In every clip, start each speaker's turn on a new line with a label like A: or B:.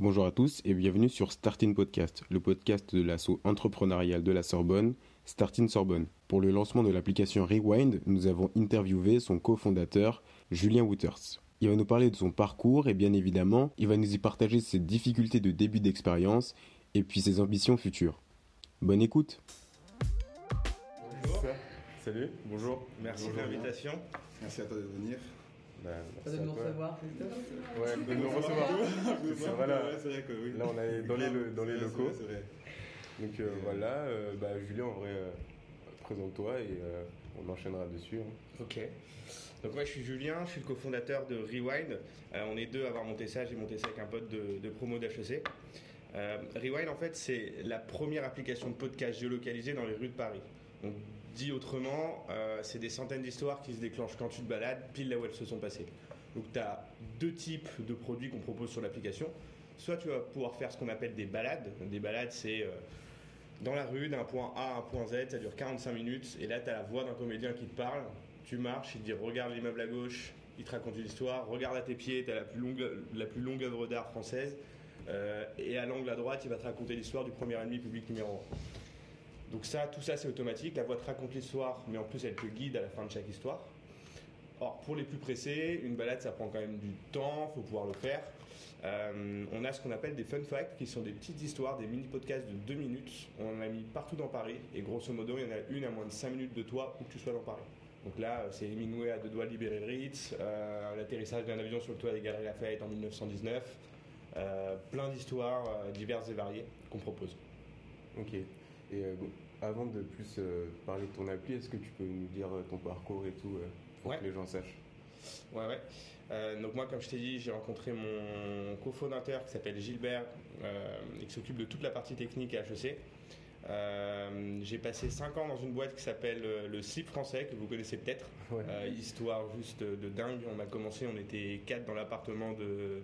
A: Bonjour à tous et bienvenue sur Starting Podcast, le podcast de l'assaut entrepreneurial de la Sorbonne, Starting Sorbonne. Pour le lancement de l'application Rewind, nous avons interviewé son cofondateur, Julien Wouters. Il va nous parler de son parcours et bien évidemment, il va nous y partager ses difficultés de début d'expérience et puis ses ambitions futures. Bonne écoute
B: Bonjour. Salut, bonjour.
C: Merci
B: Bonjour,
C: de l'invitation.
D: Merci à toi de venir.
B: Bah,
E: Pas
B: merci
E: de nous recevoir, Christophe
B: Ouais, de nous recevoir. C'est- voilà.
D: Vrai que oui.
B: Là, on est dans les, le- dans les
D: vrai,
B: locaux.
D: Vrai.
B: Donc euh, voilà, euh, bah, Julien, en vrai, euh, présente-toi et euh, on enchaînera dessus. hein.
C: Ok. Donc moi je suis Julien, je suis le cofondateur de Rewind. Euh, on est deux à avoir monté ça, j'ai monté ça avec un pote de, de promo d'HEC. Euh, Rewind en fait c'est la première application de podcast géolocalisée dans les rues de Paris. Donc dit autrement, euh, c'est des centaines d'histoires qui se déclenchent quand tu te balades, pile là où elles se sont passées. Donc tu as deux types de produits qu'on propose sur l'application. Soit tu vas pouvoir faire ce qu'on appelle des balades. Des balades c'est... euh, dans la rue, d'un point A à un point Z, ça dure 45 minutes, et là, tu as la voix d'un comédien qui te parle, tu marches, il te dit regarde l'immeuble à gauche, il te raconte une histoire, regarde à tes pieds, tu as la plus longue, la plus longue œuvre d'art française, euh, et à l'angle à droite, il va te raconter l'histoire du premier ennemi public numéro 1. Donc ça, tout ça, c'est automatique, la voix te raconte l'histoire, mais en plus, elle te guide à la fin de chaque histoire. Or, pour les plus pressés, une balade, ça prend quand même du temps, faut pouvoir le faire. Euh, on a ce qu'on appelle des fun facts, qui sont des petites histoires, des mini-podcasts de 2 minutes. On en a mis partout dans Paris, et grosso modo, il y en a une à moins de 5 minutes de toi, où que tu sois dans Paris. Donc là, euh, c'est Hemingway à deux doigts libérer Ritz, euh, l'atterrissage d'un avion sur le toit des Galeries Lafayette en 1919, euh, plein d'histoires diverses et variées qu'on propose.
B: Ok. Et euh, bon, avant de plus euh, parler de ton appli, est-ce que tu peux nous dire euh, ton parcours et tout pour
C: Ouais.
B: que les gens sachent?
C: Ouais, ouais. Euh, donc moi, comme je t'ai dit, j'ai rencontré mon cofondateur qui s'appelle Gilbert euh, et qui s'occupe de toute la partie technique à HEC. Euh, j'ai passé 5 ans dans une boîte qui s'appelle le Slip français, que vous connaissez peut-être.
B: Ouais.
C: Histoire juste de dingue. On a commencé, on était 4 dans l'appartement de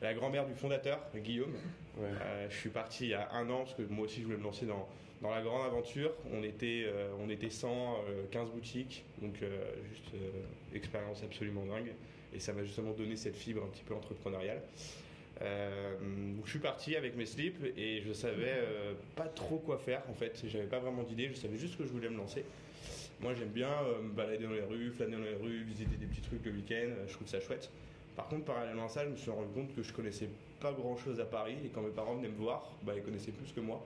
C: la grand-mère du fondateur, Guillaume.
B: Ouais.
C: Je suis parti il y a un an parce que moi aussi je voulais me lancer dans, dans la grande aventure. On était, euh, on était 100, euh, 15 boutiques, donc euh, juste euh, expérience absolument dingue. Et ça m'a justement donné cette fibre un petit peu entrepreneuriale. Euh, je suis parti avec mes slips et je savais euh, pas trop quoi faire en fait. J'avais pas vraiment d'idée, je savais juste que je voulais me lancer. Moi j'aime bien euh, me balader dans les rues, flâner dans les rues, visiter des petits trucs le week-end, euh, je trouve ça chouette. Par contre, parallèlement à ça, je me suis rendu compte que je connaissais pas grand chose à Paris et quand mes parents venaient me voir, bah, ils connaissaient plus que moi.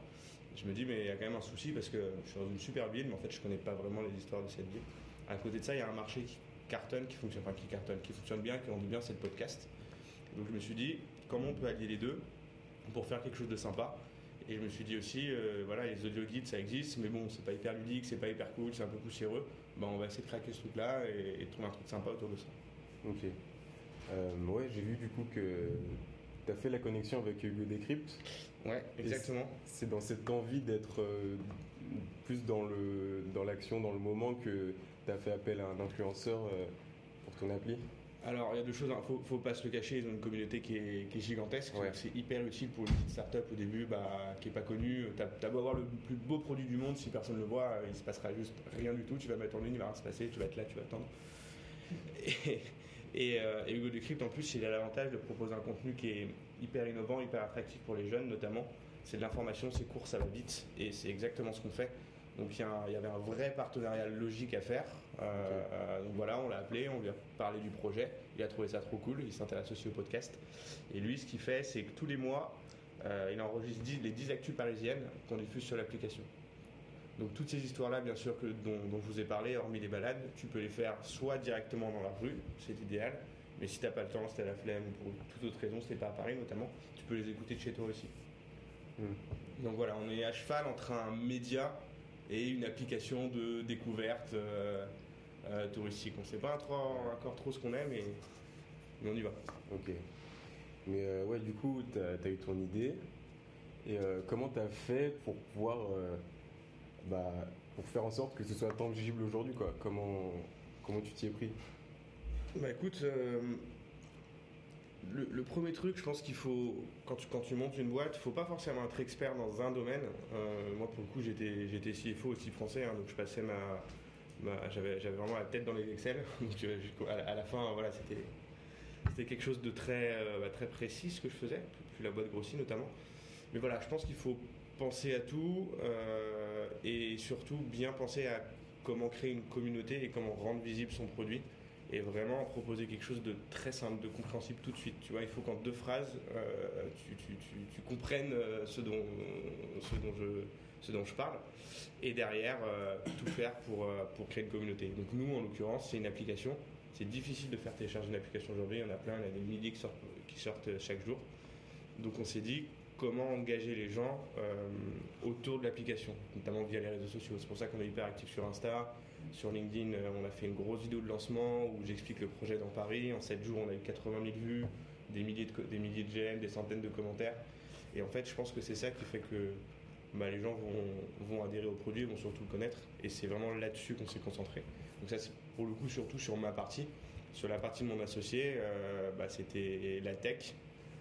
C: Je me dis, mais il y a quand même un souci parce que je suis dans une super ville, mais en fait, je connais pas vraiment les histoires de cette ville. À côté de ça, il y a un marché qui cartonne, qui fonctionne, enfin qui cartonne, qui fonctionne bien, qui vendait bien, c'est le podcast. Donc je me suis dit, comment on peut allier les deux pour faire quelque chose de sympa? Et je me suis dit aussi, euh, voilà, les audio guides, ça existe, mais bon, c'est pas hyper ludique, c'est pas hyper cool, c'est un peu poussiéreux. Bah, on va essayer de craquer ce truc-là et, trouver un truc sympa autour de ça.
B: Ok. Euh, ouais, j'ai vu du coup que tu as fait la connexion avec Hugo Decrypt.
C: Ouais, exactement.
B: C'est dans cette envie d'être euh, plus dans l'action, dans le moment que tu as fait appel à un influenceur euh, pour ton appli.
C: Alors, il y a deux choses, il faut, faut pas se le cacher, ils ont une communauté qui est, qui est gigantesque.
B: Ouais.
C: C'est hyper utile pour une petite start-up au début bah, qui est pas connue. T'as as beau avoir le plus beau produit du monde, si personne ne le voit, euh, il se passera juste rien du tout. Tu vas mettre en ligne, il va rien se passer, tu vas être là, tu vas attendre. Et, et, euh, et Hugo Decrypt, en plus, il a l'avantage de proposer un contenu qui est hyper innovant, hyper attractif pour les jeunes notamment. C'est de l'information, c'est court, ça va vite, et c'est exactement ce qu'on fait. Donc il y, avait un vrai partenariat logique à faire. Euh, euh, donc voilà, on l'a appelé, on lui a parlé du projet. Il a trouvé ça trop cool, il s'intéresse aussi au podcast. Et lui, ce qu'il fait, c'est que tous les mois, euh, il enregistre 10 les 10 actus parisiennes qu'on diffuse sur l'application. Donc toutes ces histoires-là, bien sûr, que, dont, dont je vous ai parlé, hormis les balades, tu peux les faire soit directement dans la rue, c'est idéal. Mais si t'as pas le temps, si t'as la flemme, ou pour toute autre raison, si t'es pas à Paris notamment, tu peux les écouter de chez toi aussi.
B: Hmm.
C: Donc voilà, on est à cheval entre un média et une application de découverte euh, euh, touristique. On ne sait pas encore trop ce qu'on est, mais, mais on y va.
B: Ok. Mais euh, ouais, du coup, tu as, eu ton idée. Et comment tu as fait pour pouvoir. Bah, pour faire en sorte que ce soit tangible aujourd'hui, quoi Comment, comment tu t'y es pris?
C: Bah écoute, euh, le, premier truc, je pense qu'il faut, quand tu, quand tu montes une boîte, faut pas forcément être expert dans un domaine. Euh, moi, pour le coup, j'étais, j'étais CFO aussi français, hein, donc je passais ma. ma- j'avais, vraiment la tête dans les Excel. Donc euh, à, la, fin, voilà, c'était, c'était quelque chose de très, bah, très précis ce que je faisais. plus la boîte grossit notamment. Mais voilà, je pense qu'il faut penser à tout euh, et surtout bien penser à comment créer une communauté et comment rendre visible son produit et vraiment proposer quelque chose de très simple, de compréhensible tout de suite. Tu vois, il faut qu'en deux phrases, euh, tu, comprennes euh, ce, dont, ce, dont je, ce dont je parle et derrière tout faire pour, pour créer une communauté. Donc nous, en l'occurrence, c'est une application. C'est difficile de faire télécharger une application aujourd'hui. Il y en a plein, il y a des milliers qui sortent, qui sortent chaque jour. Donc on s'est dit comment engager les gens euh, autour de l'application, notamment via les réseaux sociaux. C'est pour ça qu'on est hyper actif sur Insta. Sur LinkedIn, euh, on a fait une grosse vidéo de lancement où j'explique le projet dans Paris. En 7 jours, on a eu 80 000 vues, des milliers de, des milliers de GM, des centaines de commentaires. Et en fait, je pense que c'est ça qui fait que bah, les gens vont, adhérer au produit, vont surtout le connaître. Et c'est vraiment là-dessus qu'on s'est concentré. Donc ça, c'est pour le coup surtout sur ma partie. Sur la partie de mon associé, euh, bah, c'était la tech.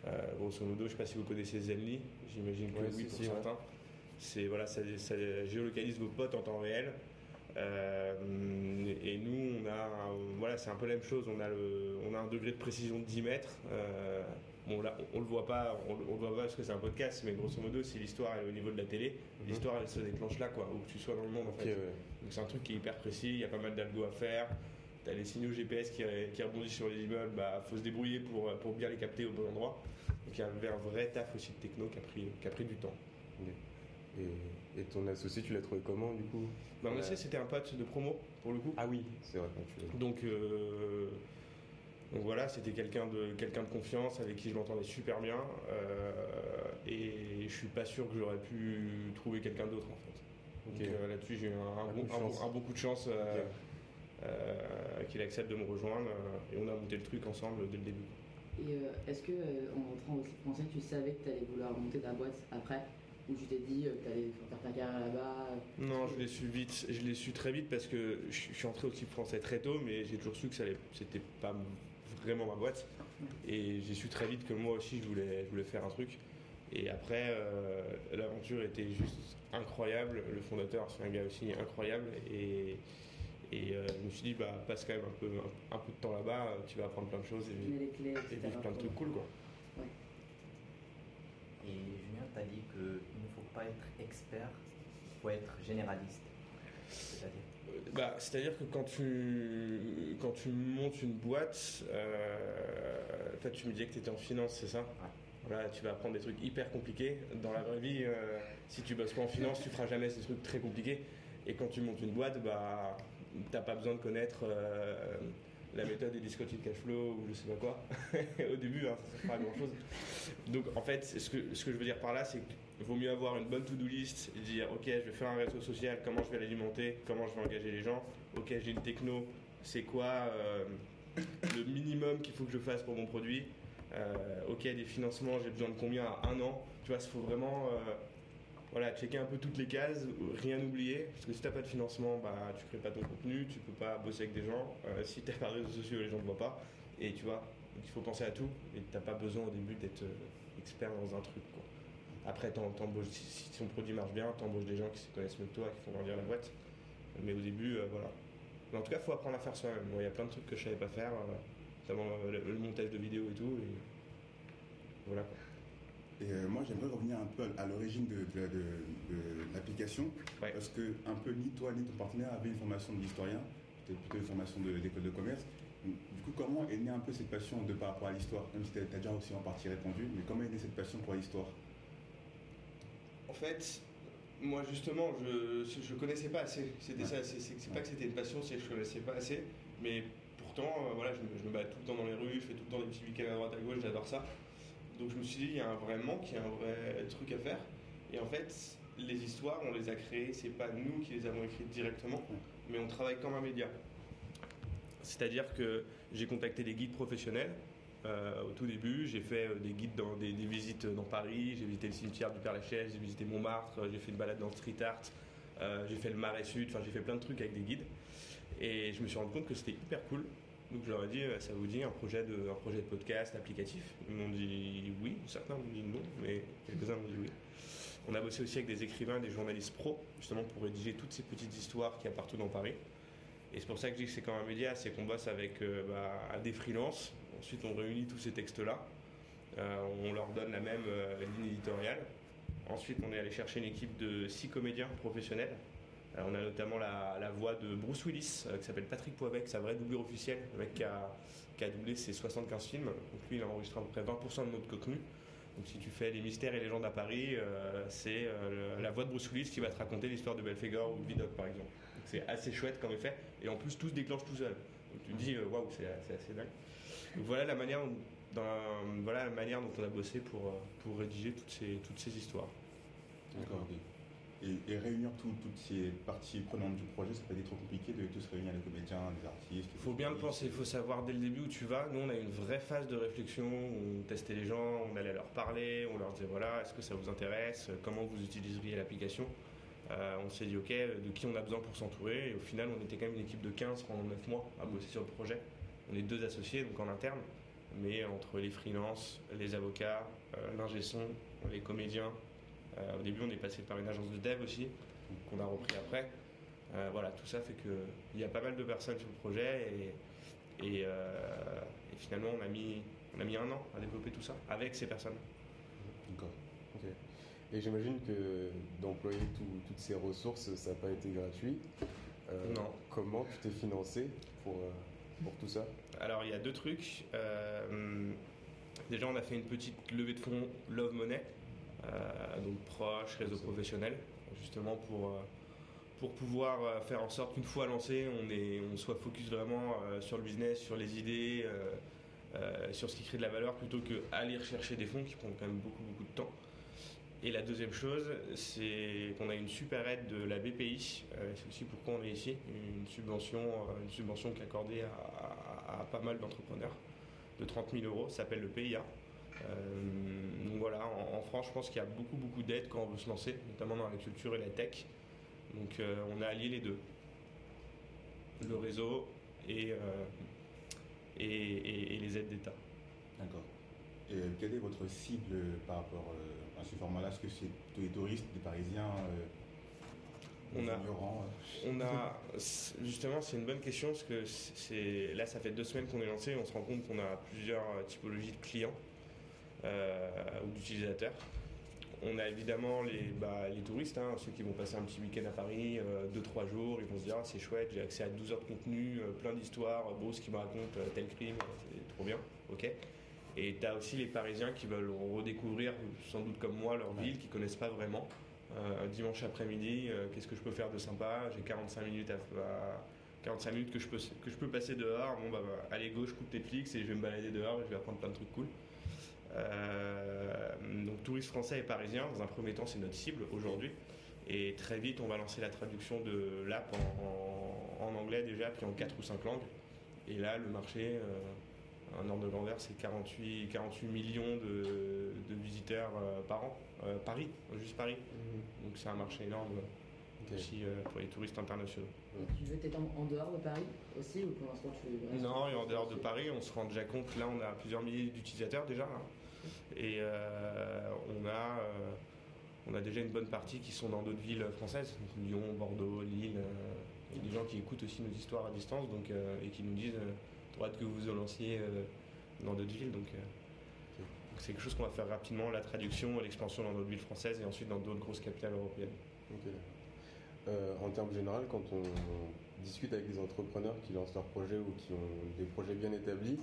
C: Euh, grosso modo, je ne sais pas si vous connaissez Zenly, j'imagine que oui pour certains. C'est voilà, ça, géolocalise vos potes en temps réel. Euh, et nous, on a, voilà, c'est un peu la même chose. On a, le, on a un degré de précision de 10 mètres. Euh, bon, là, on, ne le voit pas, on, le voit pas parce que c'est un podcast, mais grosso modo, si l'histoire est au niveau de la télé, mhm. l'histoire elle se déclenche là, quoi, où que tu sois dans le monde. En fait. Donc c'est un truc qui est hyper précis. Il y a pas mal d'algo à faire. T'as les signaux GPS qui, qui, rebondissent sur les immeubles, bah faut se débrouiller pour, pour bien les capter au bon endroit. Donc il y avait un vrai taf aussi de techno qui a pris, qui a pris du temps.
B: Et, ton associé, tu l'as trouvé comment du coup?
C: Bah, Mon associé, c'était un pote de promo pour le coup.
B: Ah oui, c'est vrai.
C: Donc, euh, donc voilà, c'était quelqu'un de, quelqu'un de confiance avec qui je m'entendais super bien. Euh, et je suis pas sûr que j'aurais pu trouver quelqu'un d'autre en fait. Donc euh, là-dessus, j'ai eu un, bon, coup de chance. Qu'il accepte de me rejoindre et on a monté le truc ensemble dès le début.
D: Et euh, est-ce que euh, en rentrant au français, tu savais que tu allais vouloir monter ta boîte après ou tu t'es dit euh, que tu allais faire ta carrière là-bas
C: Non, je l'ai su vite. Je l'ai su très vite parce que je suis entré au type français très tôt, mais j'ai toujours su que ça c'était pas vraiment ma boîte. Et j'ai su très vite que moi aussi je voulais, je voulais faire un truc. Et après, l'aventure était juste incroyable. Le fondateur, c'est un gars aussi incroyable. Et, et euh, je me suis dit, bah, passe quand même un peu, un, peu de temps là-bas, euh, tu vas apprendre plein de choses et, vivre plein de trucs cool. Quoi.
E: Et Julien, tu as dit qu'il ne faut pas être expert, il faut être généraliste.
C: C'est-à-dire euh, bah, C'est-à-dire que quand tu, quand tu montes une boîte, toi tu me disais que tu étais en finance, c'est ça? Voilà, tu vas apprendre des trucs hyper compliqués. Dans la vraie vie, si tu bosses pas en finance, tu feras jamais ces trucs très compliqués. Et quand tu montes une boîte, bah, t'as pas besoin de connaître euh, la méthode des discounted cash flow ou je sais pas quoi. Au début, hein, ça ne pas grand chose. Donc en fait, ce que, ce que je veux dire par là, c'est qu'il vaut mieux avoir une bonne to-do list et dire ok, je vais faire un réseau social, comment je vais l'alimenter, comment je vais engager les gens. Ok, j'ai une techno, c'est quoi euh, le minimum qu'il faut que je fasse pour mon produit. Euh, ok, des financements, j'ai besoin de combien à un an. Tu vois, il faut vraiment voilà, checker un peu toutes les cases, rien oublier, parce que si t'as pas de financement, bah tu crées pas ton contenu, tu peux pas bosser avec des gens. Euh, si t'as pas de réseaux sociaux, les gens ne voient pas. Et tu vois, il faut penser à tout. Et t'as pas besoin au début d'être euh, expert dans un truc. Quoi. Après, si, ton produit marche bien, t'embauches des gens qui se connaissent mieux que toi, qui font grandir la boîte. Mais au début, euh, voilà. Mais en tout cas, faut apprendre à faire soi-même. Il y a plein de trucs que je savais pas faire, notamment le, montage de vidéos et tout. Et voilà.
F: Et euh, moi, j'aimerais revenir un peu à, l'origine de, l'application, parce que un peu ni toi ni ton partenaire avaient une formation d'historien, peut-être plutôt une formation d'école de, commerce. Du coup, comment est née un peu cette passion de par rapport à l'histoire Même si tu as déjà aussi en partie répondu, mais comment est née cette passion pour l'histoire?
C: En fait, moi justement, je ne connaissais pas assez. C'était ça. C'est pas que c'était une passion, c'est que je connaissais pas assez. Mais pourtant, euh, voilà, je me, je me, bats tout le temps dans les rues, je fais tout le temps des petits week-ends à droite à gauche, j'adore ça. Donc je me suis dit, il y a un vrai manque, il y a un vrai truc à faire. Et en fait, les histoires, on les a créées, c'est pas nous qui les avons écrites directement, mais on travaille comme un média. C'est-à-dire que j'ai contacté des guides professionnels. Euh, au tout début, j'ai fait euh, des guides dans des, visites dans Paris, j'ai visité le cimetière du Père-Lachaise, j'ai visité Montmartre, j'ai fait une balade dans le street art, euh, j'ai fait le Marais Sud, enfin j'ai fait plein de trucs avec des guides. Et je me suis rendu compte que c'était hyper cool donc je leur ai dit, euh, ça vous dit un projet de, un projet de podcast applicatif? Ils m'ont dit oui, certains m'ont dit non, mais quelques-uns m'ont dit oui. On a bossé aussi avec des écrivains, des journalistes pros, justement pour rédiger toutes ces petites histoires qu'il y a partout dans Paris. Et c'est pour ça que je dis que c'est comme un média, c'est qu'on bosse avec euh, bah, des freelances. Ensuite, on réunit tous ces textes-là. on leur donne la même ligne éditoriale. Ensuite, on est allé chercher une équipe de six comédiens professionnels. On a notamment la, voix de Bruce Willis, qui s'appelle Patrick Poibec, sa vraie doublure officielle, le mec qui a, a doublé ses 75 films. Donc lui, il a enregistré à peu près 20% de notre contenu. Donc si tu fais les mystères et légendes à Paris, euh, c'est euh, la voix de Bruce Willis qui va te raconter l'histoire de Belphégor ou de Vidocq par exemple. C'est assez chouette comme effet. Et en plus, tout se déclenche tout seul. Donc tu te dis, euh, waouh, c'est assez dingue. Donc voilà la manière, dont on a bossé pour, rédiger toutes ces, toutes ces histoires.
F: D'accord et, réunir toutes ces parties prenantes du projet, ça peut être trop compliqué de tous réunir les comédiens, les artistes.
C: Il faut bien le penser, il faut savoir dès le début où tu vas. Nous, on a une vraie phase de réflexion, on testait les gens, on allait leur parler, on leur disait voilà, est-ce que ça vous intéresse, comment vous utiliseriez l'application? Euh, on s'est dit ok, de qui on a besoin pour s'entourer? Et au final, on était quand même une équipe de 15 pendant 9 mois à bosser sur le projet. On est deux associés, donc en interne. Mais entre les freelances, les avocats, euh, l'ingé son, les comédiens, au début, on est passé par une agence de dev aussi, qu'on a repris après. Euh, voilà, tout ça fait qu'il y a pas mal de personnes sur le projet et, euh, finalement, on a, mis, on a mis un an à développer tout ça avec ces personnes.
B: D'accord. Et j'imagine que d'employer toutes ces ressources, ça n'a pas été gratuit.
C: non.
B: Comment tu t'es financé pour, pour tout ça?
C: Alors, il y a deux trucs. déjà, on a fait une petite levée de fonds Love Money euh, donc proches, réseau professionnel, justement pour, euh, pour pouvoir euh, faire en sorte qu'une fois lancé, on, est, on soit focus vraiment sur le business, sur les idées, sur ce qui crée de la valeur, plutôt qu'aller rechercher des fonds qui prennent quand même beaucoup, beaucoup de temps. Et la deuxième chose, c'est qu'on a une super aide de la BPI. c'est aussi pourquoi on est ici. Une subvention, une subvention qui est accordée à, à pas mal d'entrepreneurs de 30 000 euros. Ça s'appelle le PIA. Euh, donc voilà, en, France, je pense qu'il y a beaucoup, beaucoup d'aides quand on veut se lancer, notamment dans la culture et la tech. Donc euh, on a allié les deux. Le réseau et, euh, et, les aides d'État.
F: D'accord. Et quelle est votre cible par rapport à ce format-là? Est-ce que c'est tous les touristes, des Parisiens
C: on a, on a, justement, c'est une bonne question parce que c'est là, ça fait deux semaines qu'on est lancé. On se rend compte qu'on a plusieurs typologies de clients. Euh, ou d'utilisateurs. On a évidemment les, bah, les touristes, hein, ceux qui vont passer un petit week-end à Paris, 2-3 euh, jours, ils vont se dire ah, c'est chouette, j'ai accès à 12 heures de contenu, euh, plein d'histoires, Bruce qui me raconte tel crime, c'est trop bien, ok. Et tu as aussi les Parisiens qui veulent redécouvrir, sans doute comme moi, leur ville, qui connaissent pas vraiment. dimanche après-midi, qu'est-ce que je peux faire de sympa? J'ai 45 minutes à, 45 minutes que je peux, que je peux passer dehors. Bon, bah, bah, allez, gauche, coupe Netflix et je vais me balader dehors et je vais apprendre plein de trucs cool. Euh, donc touristes français et parisiens, dans un premier temps, c'est notre cible aujourd'hui. Et très vite, on va lancer la traduction de l'app en, anglais déjà, puis en 4 ou 5 langues. Et là, le marché, euh, un ordre de grandeur, c'est 48, 48 millions de, visiteurs euh, par an. Paris, juste Paris. Mmh. Donc c'est un marché énorme aussi pour les touristes internationaux.
D: Tu veux être en, dehors de Paris aussi ou pour l'instant tu
C: Non, et en dehors de Paris, on se rend déjà compte, là on a plusieurs milliers d'utilisateurs déjà. Hein. Et euh, on, a, euh, on a déjà une bonne partie qui sont dans d'autres villes françaises, Lyon, Bordeaux, Lille. Euh, il des gens qui écoutent aussi nos histoires à distance donc, et qui nous disent droite que vous vous lanciez dans d'autres villes. Donc, c'est quelque chose qu'on va faire rapidement, la traduction, l'expansion dans d'autres villes françaises et ensuite dans d'autres grosses capitales européennes.
B: en termes généraux, quand on discute avec des entrepreneurs qui lancent leurs projets ou qui ont des projets bien établis,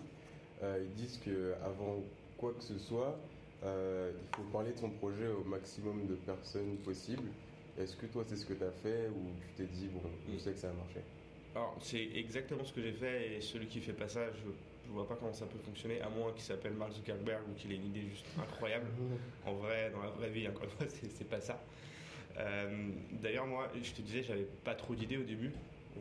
B: ils disent qu'avant quoi que ce soit, euh, il faut parler de son projet au maximum de personnes possible. Est-ce que toi, c'est ce que tu as fait ou tu t'es dit, bon, je sais que ça a marché?
C: Alors, c'est exactement ce que j'ai fait et celui qui fait pas ça, je, ne vois pas comment ça peut fonctionner, à moins qu'il s'appelle Mark Zuckerberg ou qu'il ait une idée juste incroyable. en vrai, dans la vraie vie, encore une fois, c'est pas ça. Euh, d'ailleurs, moi, je te disais, j'avais pas trop d'idées au début.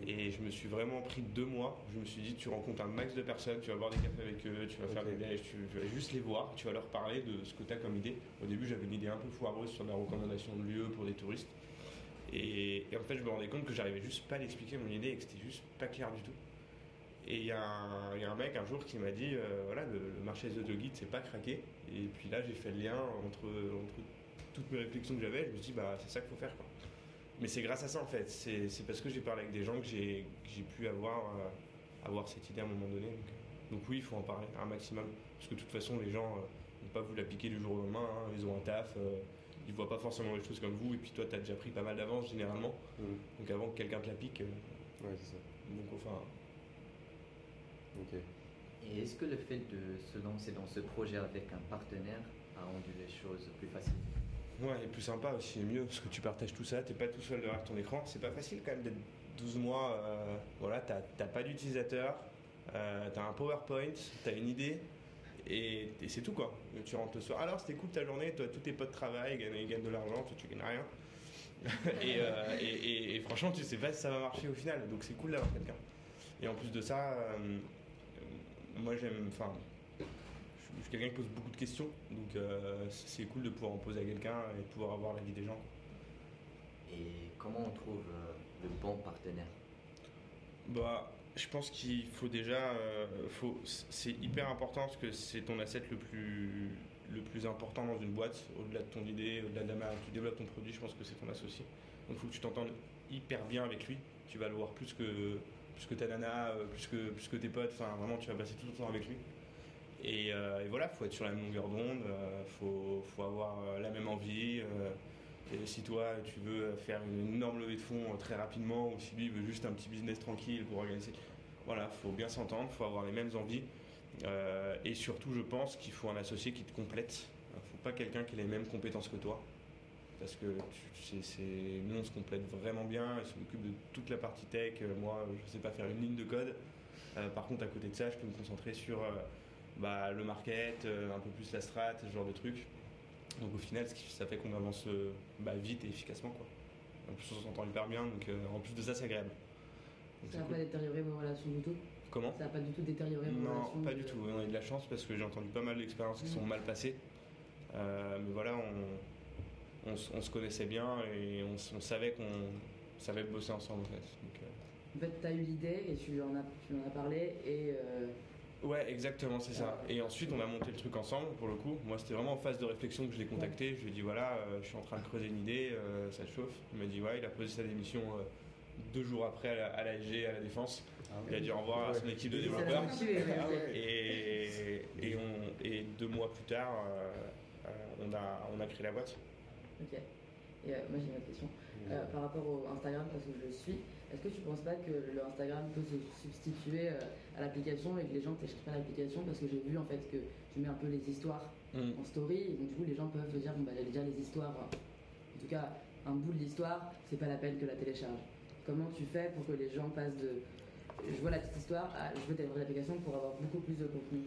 C: Et je me suis vraiment pris deux mois. Je me suis dit, tu rencontres un max de personnes, tu vas boire des cafés avec eux, tu vas faire des déj, tu, vas juste les voir, tu vas leur parler de ce que tu as comme idée. Au début, j'avais une idée un peu foireuse sur la recommandation de lieu pour des touristes. Et, en fait, je me rendais compte que j'arrivais juste pas à l'expliquer mon idée et que c'était juste pas clair du tout. Et il y, a un mec un jour qui m'a dit euh, voilà, le, marché des guide c'est pas craqué. Et puis là, j'ai fait le lien entre, entre toutes mes réflexions que j'avais. Je me suis dit bah, c'est ça qu'il faut faire. Quoi. Mais c'est grâce à ça en fait. C'est parce que j'ai parlé avec des gens que j'ai pu avoir, euh, avoir cette idée à un moment donné. Donc, oui, il faut en parler un maximum. Parce que de toute façon, les gens euh, n'ont pas voulu l'appliquer du jour au lendemain. hein. Ils ont un taf, euh, ils voient pas forcément les choses comme vous. Et puis toi, tu as déjà pris pas mal d'avance généralement.
B: Mhm.
C: Donc avant que quelqu'un te l'applique, euh,
B: Ouais, c'est ça.
C: donc enfin.
B: Ok.
E: Et est-ce que le fait de se lancer dans ce projet avec un partenaire a rendu les choses plus faciles?
C: Ouais, et plus sympa aussi, et mieux, parce que tu partages tout ça, t'es pas tout seul derrière ton écran. C'est pas facile quand même d'être 12 mois, euh, voilà, t'as pas d'utilisateur, euh, t'as un PowerPoint, t'as une idée, et, c'est tout quoi. Tu rentres le soir. Alors c'était cool ta journée, toi, tous tes potes travaillent, ils gagnent, de l'argent, toi tu gagnes rien. et, euh, franchement, tu sais pas si ça va marcher au final, donc c'est cool d'avoir quelqu'un. Et en plus de ça, euh, moi j'aime, enfin, suis quelqu'un qui pose beaucoup de questions, donc euh, c'est cool de pouvoir en poser à quelqu'un et de pouvoir avoir l'avis des gens.
E: Et comment on trouve euh, le bon partenaire?
C: Bah, je pense qu'il faut déjà, euh, faut, c'est hyper important parce que c'est ton asset le plus, le plus important dans une boîte, au-delà de ton idée, au-delà de la manière tu développes ton produit, je pense que c'est ton associé. Donc il faut que tu t'entendes hyper bien avec lui. Tu vas le voir plus que, plus que ta nana, plus que, plus que tes potes. Enfin, vraiment, tu vas passer tout ton temps avec lui. Et, euh, et voilà, faut être sur la même longueur d'onde, euh, faut, faut avoir euh, la même envie. si toi, tu veux faire une énorme levée de fonds très rapidement, ou si lui veut juste un petit business tranquille pour organiser, voilà, faut bien s'entendre, faut avoir les mêmes envies. Et surtout, je pense qu'il faut un associé qui te complète. Il faut pas quelqu'un qui ait les mêmes compétences que toi. Parce que c'est, nous, on se complète vraiment bien. Il s'occupe de toute la partie tech. Moi, je sais pas faire une ligne de code. Par contre, à côté de ça, je peux me concentrer sur bah, le market, euh, un peu plus la strat, ce genre de trucs. Donc au final, ça fait qu'on avance euh, bah, vite et efficacement. Quoi. En plus, on s'entend hyper bien. Donc euh, en plus de ça, c'est agréable. Donc,
D: Ça n'a
C: cool.
D: pas détérioré vos relations du tout?
C: Comment?
D: Ça n'a pas du tout détérioré vos
C: non,
D: relations
C: pas
D: de-
C: du tout. On a eu de la chance parce que j'ai entendu pas mal d'expériences qui sont mal passées. Euh, mais voilà, on, on, se connaissait bien et on, savait qu'on savait bosser ensemble en fait. Donc, euh,
D: En fait, tu as eu l'idée et tu en as, tu en as parlé et euh,
C: Ouais, exactement, c'est ça. Et ensuite, on a monté le truc ensemble pour le coup. Moi, c'était vraiment en phase de réflexion que je l'ai contacté. Je lui ai dit voilà, euh, je suis en train de creuser une idée, euh, ça te chauffe. Il m'a dit ouais, il a posé sa démission euh, deux jours après à la, à à la Défense. Il a dit au revoir à son équipe de développeurs.
B: Ah ouais.
C: Et, et, on, et deux mois plus tard, on, a, on a créé la boîte.
D: Ok. Et moi j'ai une autre question. Par rapport au Instagram, parce que je le suis, est-ce que tu penses pas que le Instagram peut se substituer euh, à l'application et que les gens téléchargent pas l'application? Parce que j'ai vu en fait que tu mets un peu les histoires en story et donc du coup les gens peuvent se dire bon bah j'ai déjà les histoires. En tout cas, un bout de l'histoire, c'est pas la peine que la télécharge. Comment tu fais pour que les gens passent de je vois la petite histoire à je veux télécharger l'application pour avoir beaucoup plus de contenu?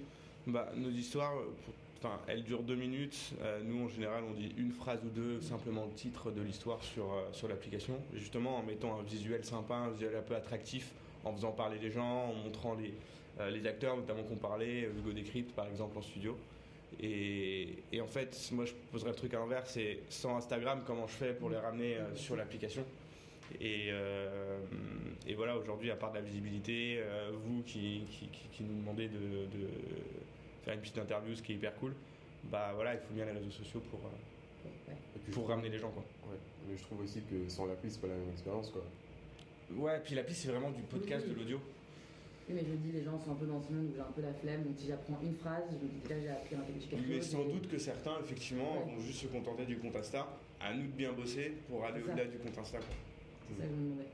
C: Bah, nos histoires, pour- enfin, elles durent deux minutes. Euh, nous, en général, on dit une phrase ou deux, simplement le titre de l'histoire sur, euh, sur l'application. Justement, en mettant un visuel sympa, un visuel un peu attractif, en faisant parler les gens, en montrant les, euh, les acteurs, notamment qu'on parlait, Hugo Décrypte, par exemple, en studio. Et, en fait, moi, je poserais le truc à l'envers, c'est sans Instagram, comment je fais pour les ramener sur l'application? Et, voilà, aujourd'hui, à part de la visibilité, vous qui, qui, nous demandez de, de faire une petite interview, ce qui est hyper cool, bah voilà, il faut bien les réseaux sociaux pour, euh.
B: Et puis,
C: pour ramener les gens. Quoi.
B: ouais. Mais je trouve aussi que sans l'appli, c'est pas la même expérience quoi.
C: Ouais, puis l'appli, c'est vraiment du podcast,
D: Oui.
C: de l'audio.
D: Oui, mais je dis, les gens sont un peu dans ce monde où j'ai un peu la flemme, donc si j'apprends une phrase, je me dis déjà j'ai appris un quelque chose.
C: Mais sans
D: et-
C: doute que certains, effectivement,
D: Ouais.
C: vont juste se contenter du compte Insta. À nous de bien bosser pour aller au-delà du compte Insta.
D: C'est ça que je me demandais.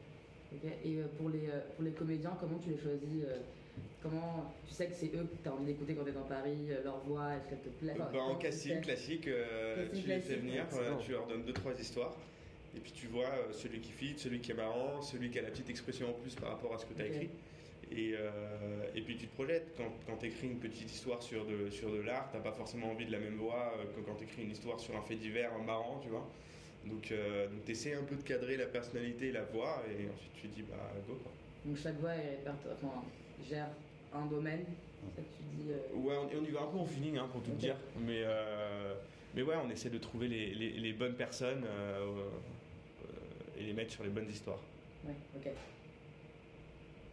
D: Ok. Et euh, pour, les, euh, pour les comédiens, comment tu les choisis euh, Comment tu sais que c'est eux que tu as envie d'écouter quand tu es dans Paris, euh, leur voix, est-ce qu'elle te plaît Enfin,
C: Bah, en casting classique, euh,
D: Casting
C: tu les fais venir,
B: ouais,
C: euh, tu leur donnes deux trois histoires, et puis tu vois celui qui fit, celui qui est marrant, celui qui a la petite expression en plus par rapport à ce que tu as écrit. Et, euh, et puis tu te projettes. Quand, quand tu écris une petite histoire sur de, sur de l'art, t'as pas forcément envie de la même voix que quand tu écris une histoire sur un fait divers marrant, tu vois. Donc, euh, donc tu essaies un peu de cadrer la personnalité et la voix, et ensuite tu dis bah go quoi.
D: Donc chaque voix est enfin, gère un domaine. Ça que tu dis. euh,
C: Ouais, on, et on y va un peu en feeling hein, pour tout dire. Mais, euh, mais ouais, on essaie de trouver les, les- les bonnes personnes euh, euh, et les mettre sur les bonnes histoires.
D: Ouais, ok.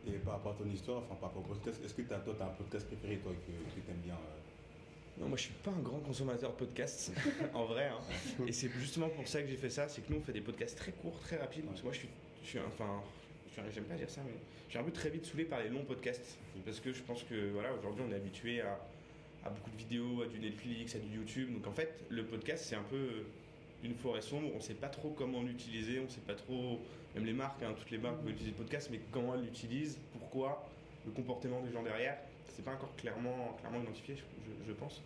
F: Et par rapport à ton histoire, enfin par rapport au podcast, est-ce que t'as, toi, tu as un podcast préféré toi, que, que tu aimes bien euh?
C: Non, moi je suis pas un grand consommateur de podcasts, en vrai. hein. Et c'est justement pour ça que j'ai fait ça, c'est que nous on fait des podcasts très courts, très rapides. Parce que moi je suis, je suis enfin, je suis- j'aime pas dire ça, mais suis un peu très vite saoulé par les longs podcasts. Parce que je pense que voilà, aujourd'hui on est habitué à, beaucoup de vidéos, à du Netflix, à du YouTube. Donc en fait, le podcast, c'est un peu une forêt sombre. On ne sait pas trop comment l'utiliser, on ne sait pas trop, même les marques, hein, toutes les marques veulent utiliser le podcast, mais comment elles l'utilisent, pourquoi, le comportement des gens derrière, c'est pas encore clairement, clairement identifié, je, pense.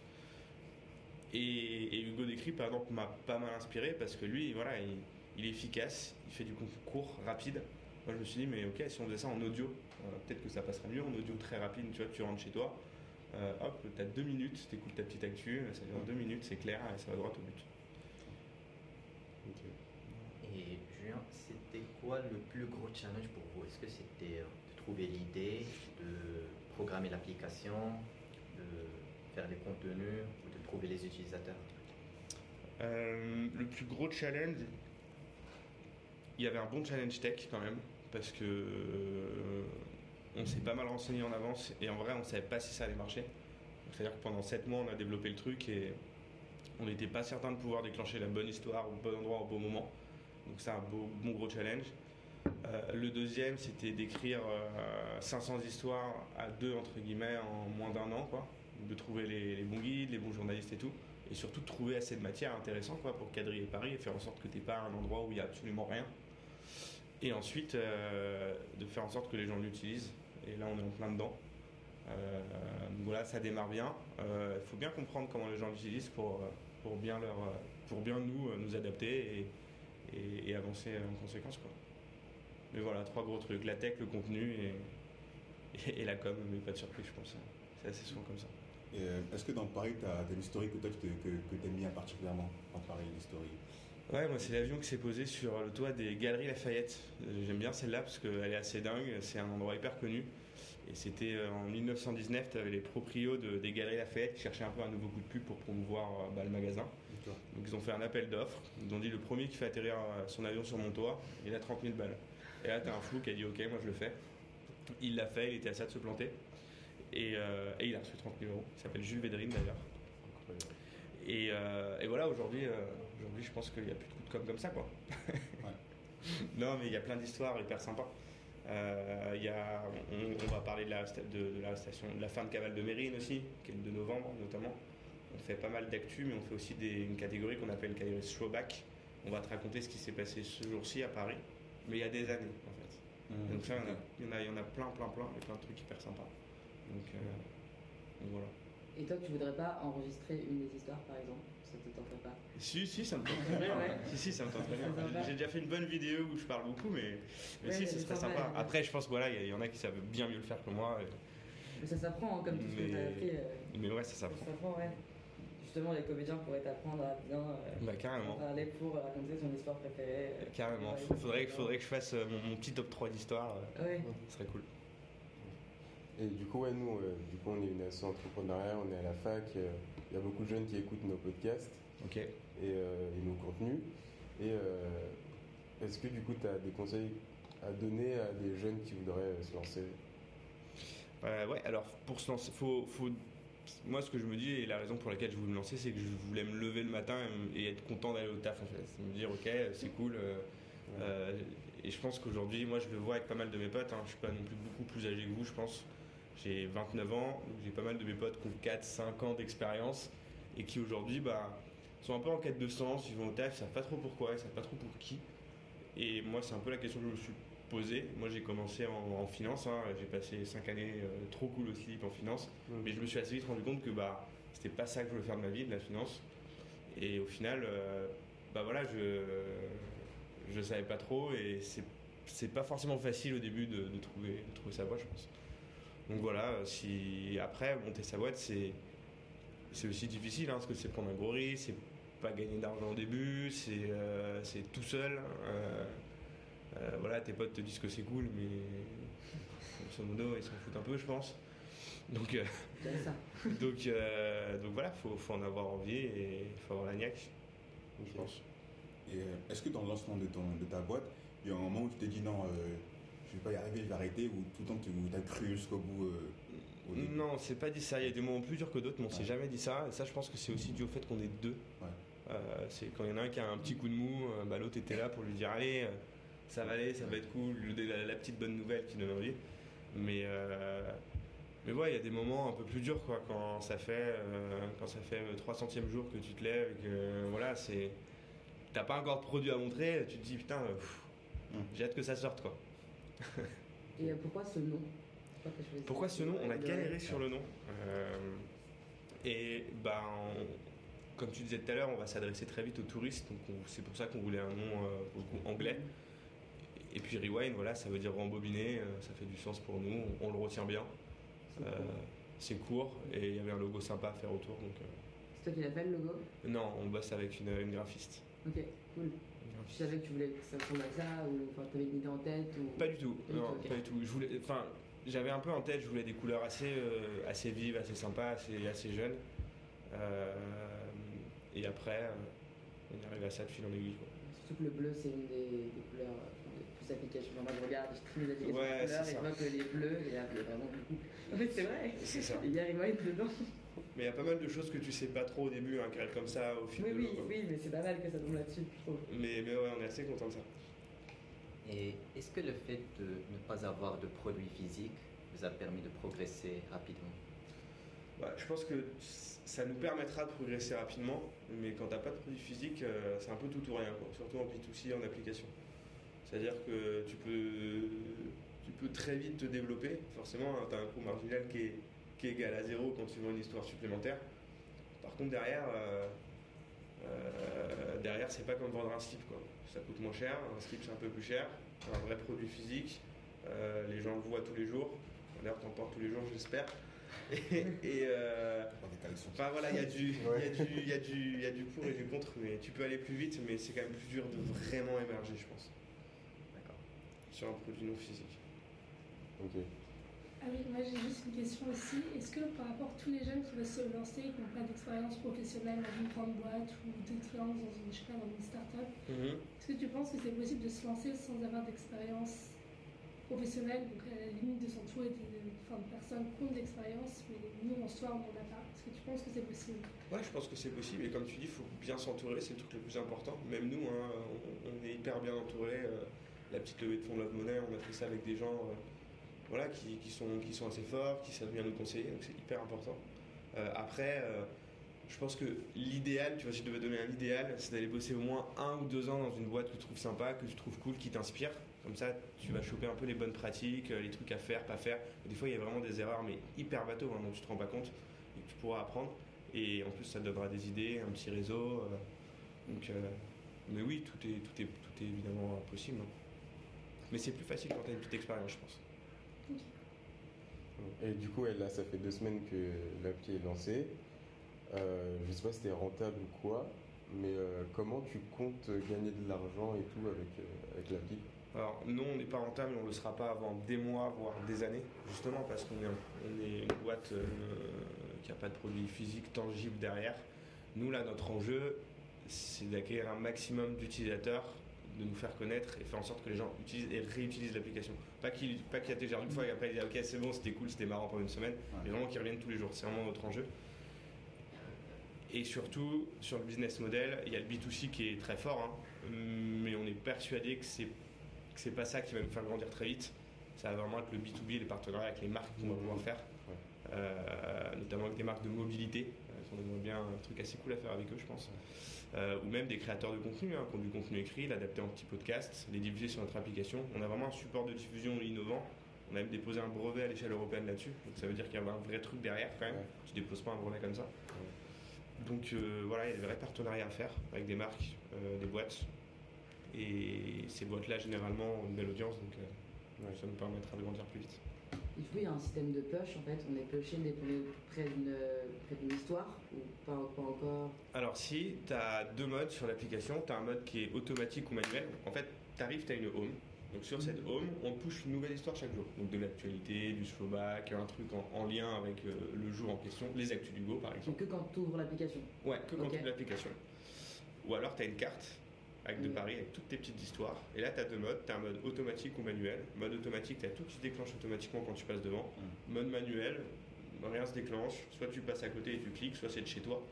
C: Et, Hugo Décry, par exemple, m'a pas mal inspiré parce que lui, voilà, il, est efficace, il fait du contenu court, rapide. Moi, je me suis dit, mais ok, si on faisait ça en audio, euh, peut-être que ça passerait mieux en audio très rapide. Tu vois, tu rentres chez toi, euh, hop, t'as deux minutes, t'écoutes ta petite actu, ça dure deux minutes, c'est clair, et ça va droit au but.
E: Et Julien, c'était quoi le plus gros challenge pour vous? Est-ce que c'était euh, de trouver l'idée, de programmer l'application, de faire des contenus ou de trouver les utilisateurs?
C: Euh, Le plus gros challenge, il y avait un bon challenge tech quand même, parce que euh, on s'est pas mal renseigné en avance et en vrai on savait pas si ça allait marcher. C'est-à-dire que pendant 7 mois on a développé le truc et on n'était pas certain de pouvoir déclencher la bonne histoire au bon endroit au bon moment. Donc c'est un bon gros challenge. Euh, le deuxième, c'était d'écrire 500 euh, histoires à deux, entre guillemets, en moins d'un an, quoi. De trouver les, bons guides, les bons journalistes et tout. Et surtout de trouver assez de matière intéressante quoi, pour quadriller Paris et faire en sorte que tu n'es pas à un endroit où il n'y a absolument rien. Et ensuite, euh, de faire en sorte que les gens l'utilisent. Et là, on est en plein dedans. voilà, ça démarre bien. Il faut bien comprendre comment les gens l'utilisent pour, pour, bien leur, pour bien nous, nous adapter et, avancer en conséquence. Mais voilà, trois gros trucs la tech, le contenu et, la com, mais pas de surprise, je pense. C'est assez souvent comme ça.
F: Euh, est-ce que dans Paris, tu as, une historique que toi que, que tu aimes bien particulièrement dans Paris, l'historique?
C: Ouais, moi c'est l'avion qui s'est posé sur le toit des Galeries Lafayette. J'aime bien celle-là parce qu'elle est assez dingue, c'est un endroit hyper connu. Et c'était euh, en 1919, tu avais les proprios de, des Galeries Lafayette qui cherchaient un peu un nouveau coup de pub pour promouvoir euh, bah, le magasin. Donc ils ont fait un appel d'offres. Ils ont dit le premier qui fait atterrir son avion sur mon toit, il a 30 000 balles. Et là, t'as un flou qui a dit ok, moi je le fais. Il l'a fait, il était à ça de se planter. Et, euh, il a reçu 30 000 euros. Il s'appelle Jules Védrine d'ailleurs. Et, euh, et, voilà, aujourd'hui, euh, aujourd'hui, je pense qu'il n'y a plus de coups de com comme ça, quoi. non, mais il y a plein d'histoires hyper sympas. Y a, on, va parler de la, de, la station, de la fin de cavale de Mérine aussi, qui est le 2 novembre notamment. On fait pas mal d'actu, mais on fait aussi des, une catégorie qu'on appelle catégorie throwback. On va te raconter ce qui s'est passé ce jour-ci à Paris mais il y a des années en fait. Mmh. Donc ça, il y, en a, il y en a plein, plein, plein, et plein de trucs hyper sympas. Donc, euh, voilà.
D: Et toi, tu voudrais pas enregistrer une des histoires, par exemple? Ça te tenterait pas?
C: Si, si, ça me tenterait bien. ouais. Si, si, ça me tenterait bien. J'ai déjà fait une bonne vidéo où je parle beaucoup, mais, mais si, ce serait sympa. Après, je pense qu'il voilà, y, y, en a qui savent bien mieux le faire que moi.
D: Mais ça s'apprend, hein, comme tout ce que tu as appris. Euh,
C: mais ouais, ça s'apprend.
D: Ça s'apprend, ouais justement les comédiens pourraient t'apprendre à bien
C: euh, bah, carrément.
D: parler pour raconter son histoire préférée.
C: Euh, carrément, il faudrait, faudrait que je fasse euh, mon, petit top 3 d'histoire.
D: Ouais.
C: Ce serait cool.
B: Et du coup, ouais, nous, du coup, on est une association entrepreneuriale, on est à la fac, il y a beaucoup de jeunes qui écoutent nos podcasts
C: et,
B: et, nos contenus. Et est-ce que du coup, tu as des conseils à donner à des jeunes qui voudraient se lancer?
C: Ouais, alors pour se lancer, faut, faut moi, ce que je me dis et la raison pour laquelle je voulais me lancer, c'est que je voulais me lever le matin et être content d'aller au taf en fait. Me dire, ok, c'est cool. Euh, euh, et je pense qu'aujourd'hui, moi, je le vois avec pas mal de mes potes. Hein, je suis pas non plus beaucoup plus âgé que vous, je pense. J'ai 29 ans, j'ai pas mal de mes potes qui ont 4, 5 ans d'expérience et qui aujourd'hui bah, sont un peu en quête de sens, ils vont au taf, ils savent pas trop pourquoi, ils savent pas trop pour qui. Et moi, c'est un peu la question que je me suis posé. Moi, j'ai commencé en, finance. Hein. J'ai passé 5 années euh, trop cool aussi en finance. Mais je me suis assez vite rendu compte que bah, c'était pas ça que je voulais faire de ma vie, de la finance. Et au final, euh, bah voilà, je je savais pas trop et c'est pas forcément facile au début de, trouver, de trouver sa voie, je pense. Donc voilà, si après monter sa boîte, c'est c'est aussi difficile hein, parce que c'est prendre un gros risque, c'est pas gagner d'argent au début, c'est euh, tout seul. Euh, voilà, tes potes te disent que c'est cool, mais grosso modo, ils s'en foutent un peu, je pense. Donc, euh, donc, euh, donc voilà, il faut, en avoir envie et il faut avoir la niaque, je pense.
F: Et est-ce que dans le lancement de, ton, de ta boîte, il y a un moment où tu t'es dit non, je vais pas y arriver, je vais arrêter, ou tout le temps tu as cru jusqu'au bout
C: Non, c'est pas dit ça. Il y a des moments plus durs que d'autres, mais on s'est jamais dit ça. Et ça, je pense que c'est aussi dû au fait qu'on est deux. c'est quand il y en a un qui a un petit coup de mou, bah, l'autre était là pour lui dire allez ça va aller, ça va être cool, la, la petite bonne nouvelle qui donne envie. Mais, euh, mais ouais, il y a des moments un peu plus durs, quoi, quand ça fait, quand ça fait 3 centièmes jour que tu te lèves et que voilà, c'est. T'as pas encore de produit à montrer, tu te dis putain, hum. j'ai hâte que ça sorte, quoi.
D: Et pourquoi ce nom
C: pourquoi ce nom? On a galéré sur le nom. et ben, comme tu disais tout à l'heure, on va s'adresser très vite aux touristes, donc c'est pour ça qu'on voulait un nom euh, anglais. Et puis Rewind, voilà, ça veut dire rembobiner, euh, ça fait du sens pour nous, on, le retient bien. C'est court et il y avait un logo sympa à faire autour. Donc,
D: euh. C'est toi qui l'as fait le logo?
C: Non, on bosse avec une, graphiste.
D: Ok, cool. Tu savais que tu voulais que ça ressemble à ça ou tu avais une idée en tête
C: Pas du tout, non, pas du tout. Je voulais, enfin, j'avais un peu en tête, je voulais des couleurs assez, assez vives, assez sympas, assez, assez jeunes. Et après, euh, on arrive à ça de fil en aiguille.
D: Surtout que le bleu, c'est une des, couleurs euh, les plus applications. Moi, je regarde, je trie les applications
C: ouais,
D: de couleurs et je vois que les bleus, il y a vraiment beaucoup. En fait, c'est vrai.
C: C'est ça.
D: Il y a Rewind dedans.
C: Mais il y a pas mal de choses que tu sais pas trop au début, hein, qui arrivent comme ça au fil
D: oui,
C: de
D: l'eau. Oui, oui, mais c'est pas mal que ça tombe là-dessus, je trouve.
C: Mais, mais ouais, on est assez content de ça.
E: Et est-ce que le fait de ne pas avoir de produits physiques vous a permis de progresser rapidement?
C: Bah, Je pense que ça nous permettra de progresser rapidement, mais quand tu n'as pas de produit physique, euh, c'est un peu tout ou rien, surtout en P2C, en application. C'est-à-dire que tu peux, tu peux très vite te développer. Forcément, hein, tu as un coût marginal qui est, qui est, égal à zéro quand tu vends une histoire supplémentaire. Par contre, derrière, euh, euh, derrière c'est pas comme vendre un slip. Quoi. Ça coûte moins cher, un slip c'est un peu plus cher, un vrai produit physique, les gens le voient tous les jours. D'ailleurs, tu en portes tous les jours, j'espère. et, euh, enfin voilà, il y, a du, y, a du, y a du pour et du contre, mais tu peux aller plus vite, mais c'est quand même plus dur de vraiment émerger, je pense.
E: D'accord.
C: Sur un produit non physique.
B: Ok.
G: Ah oui, moi j'ai juste une question aussi. Est-ce que par rapport à tous les jeunes qui veulent se lancer, qui n'ont pas d'expérience professionnelle dans une grande boîte ou d'expérience dans une, je sais pas, dans une start-up, mhm. est-ce que tu penses que c'est possible de se lancer sans avoir d'expérience professionnelle, donc à la limite de s'entourer de, de, personnes qui ont de l'expérience, mais nous en soi on n'en a pas. Est-ce que tu penses que c'est possible?
C: Ouais, je pense que c'est possible, et comme tu dis, il faut bien s'entourer, c'est le truc le plus important. Même nous, hein, on, est hyper bien entourés. Euh, la petite levée de fonds de Love Money, on a fait ça avec des gens euh, voilà, qui, sont, assez forts, qui savent bien nous conseiller, donc c'est hyper important. Euh, après, je pense que l'idéal, tu vois, si je devais donner un idéal, c'est d'aller bosser au moins un ou deux ans dans une boîte que tu trouves sympa, que tu trouves cool, qui t'inspire. Comme ça, tu vas choper un peu les bonnes pratiques, euh, les trucs à faire, pas faire. Des fois, il y a vraiment des erreurs, mais hyper bateau, hein, dont tu te rends pas compte et que tu pourras apprendre. Et en plus, ça te donnera des idées, un petit réseau. Euh, donc, euh, mais oui, tout est, tout évidemment possible. Hein. Mais c'est plus facile quand tu as une petite expérience, je pense.
B: Et du coup, là, ça fait deux semaines que l'appli est lancée. Euh, je sais pas si c'était rentable ou quoi, mais comment tu comptes gagner de l'argent et tout avec, avec l'appli
C: alors non, on n'est pas rentable, on ne le sera pas avant des mois, voire des années, justement parce qu'on est, une boîte euh, qui n'a pas de produit physique tangible derrière. Nous, là, notre enjeu, c'est d'acquérir un maximum d'utilisateurs, de nous faire connaître et faire en sorte que les gens utilisent et réutilisent l'application. Pas qu'ils pas qu une fois et après ils disent ok c'est bon, c'était cool, c'était marrant pendant une semaine, mais vraiment qu'ils reviennent tous les jours. C'est vraiment notre enjeu. Et surtout, sur le business model, il y a le B2C qui est très fort, hein, mais on est persuadé que c'est c'est pas ça qui va nous faire grandir très vite. Ça va vraiment être le B2B, les partenariats avec les marques qu'on va pouvoir faire, euh, notamment avec des marques de mobilité. Euh, on aimerait bien un truc assez cool à faire avec eux, je pense. Euh, ou même des créateurs de contenu, hein, qui ont du contenu écrit, l'adapter en petit podcast, les diffuser sur notre application. On a vraiment un support de diffusion innovant. On a même déposé un brevet à l'échelle européenne là-dessus. Donc ça veut dire qu'il y a un vrai truc derrière quand même. Tu déposes pas un brevet comme ça. Donc voilà, il y a des vrais partenariats à faire avec des marques, des boîtes et ces boîtes-là, généralement, ont une belle audience, donc euh, ça nous permettra de grandir plus vite.
D: Et du coup, il y a un système de push, en fait, on est pushé dès qu'on est près d'une histoire, ou pas, encore?
C: Alors si, tu as deux modes sur l'application, tu as un mode qui est automatique ou manuel. En fait, tu arrives, tu as une home, donc sur cette home, on push une nouvelle histoire chaque jour. Donc de l'actualité, du slowback, un truc en, lien avec euh, le jour en question, les actus du Go par exemple.
D: Donc que quand tu ouvres l'application.
C: Ouais, que quand tu ouvres l'application. Ou alors tu as une carte avec de Paris, avec toutes tes petites histoires. Et là, tu as deux modes. Tu as un mode automatique ou manuel. Mode automatique, tu as tout qui se déclenche automatiquement quand tu passes devant. Mm. Mode manuel, rien se déclenche. Soit tu passes à côté et tu cliques, soit c'est de chez toi.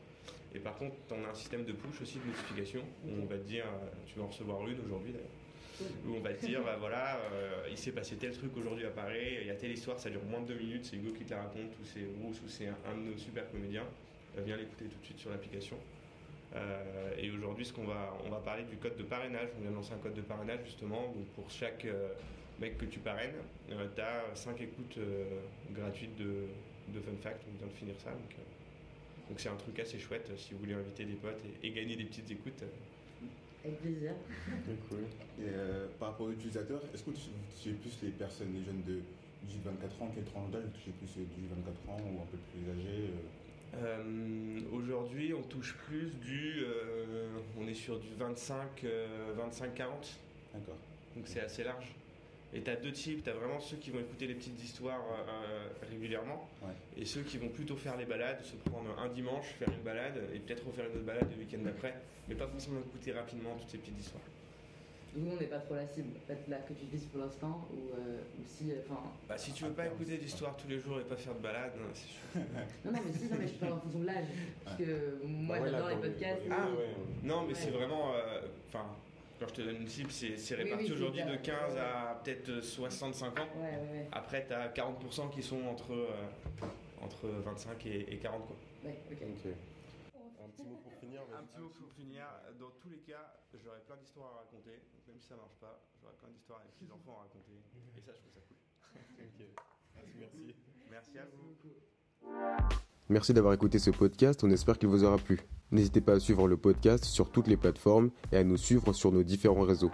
C: Et par contre, on a un système de push aussi de notification où on va te dire, euh, tu vas en recevoir une aujourd'hui d'ailleurs. où on va te dire, bah voilà, euh, il s'est passé tel truc aujourd'hui à Paris, il y a telle histoire, ça dure moins de deux minutes, c'est Hugo qui te la raconte, ou c'est Bruce, ou c'est un, de nos super comédiens. Euh, viens l'écouter tout de suite sur l'application. Euh, et aujourd'hui, ce qu'on va, on va parler du code de parrainage. On vient de lancer un code de parrainage justement. Donc pour chaque mec que tu parraines, tu as 5 écoutes gratuites de, de Fun Fact. On vient de finir ça. Donc c'est un truc assez chouette si vous voulez inviter des potes et gagner des petites écoutes.
D: Avec plaisir.
F: cool. Et euh, par rapport aux utilisateurs, est-ce que vous touchez plus les personnes, les jeunes de 18-24 ans Quelle tranche d'âge? Vous touchez plus les 18-24 ans ou un peu plus âgés
C: euh? Euh, Aujourd'hui, on touche plus du. on est sur du 25-40.
F: D'accord.
C: Donc c'est assez large. Et tu as deux types, tu as vraiment ceux qui vont écouter les petites histoires régulièrement, et ceux qui vont plutôt faire les balades, se prendre un dimanche, faire une balade, et peut-être refaire une autre balade le week-end d'après mais pas forcément écouter rapidement toutes ces petites histoires.
D: Nous, on n'est pas trop la cible, en fait, là, que tu vises pour l'instant, ou, euh, si, euh, enfin...
C: bah, si tu veux pas écouter d'histoires tous les jours et pas faire de balade, hein, c'est sûr.
D: non, non, mais si, non, mais je parle en fonction de l'âge, parce que moi, bah j'adore les podcasts.
C: Ah, ouais. Non, mais c'est vraiment, euh, enfin, quand je te donne une cible, c'est réparti aujourd'hui de 15 à peut-être 65 ans.
D: Ouais,
C: Après, tu as 40% qui sont entre, entre 25 et, 40, quoi.
D: Ouais, ok
B: petit mot pour finir.
C: Un petit mot pour finir. Dans tous les cas, j'aurais plein d'histoires à raconter. Même si ça marche pas, j'aurais plein d'histoires avec les enfants à raconter. Et ça, je trouve ça cool.
B: Merci.
C: Merci à vous.
A: Merci d'avoir écouté ce podcast. On espère qu'il vous aura plu. N'hésitez pas à suivre le podcast sur toutes les plateformes et à nous suivre sur nos différents réseaux.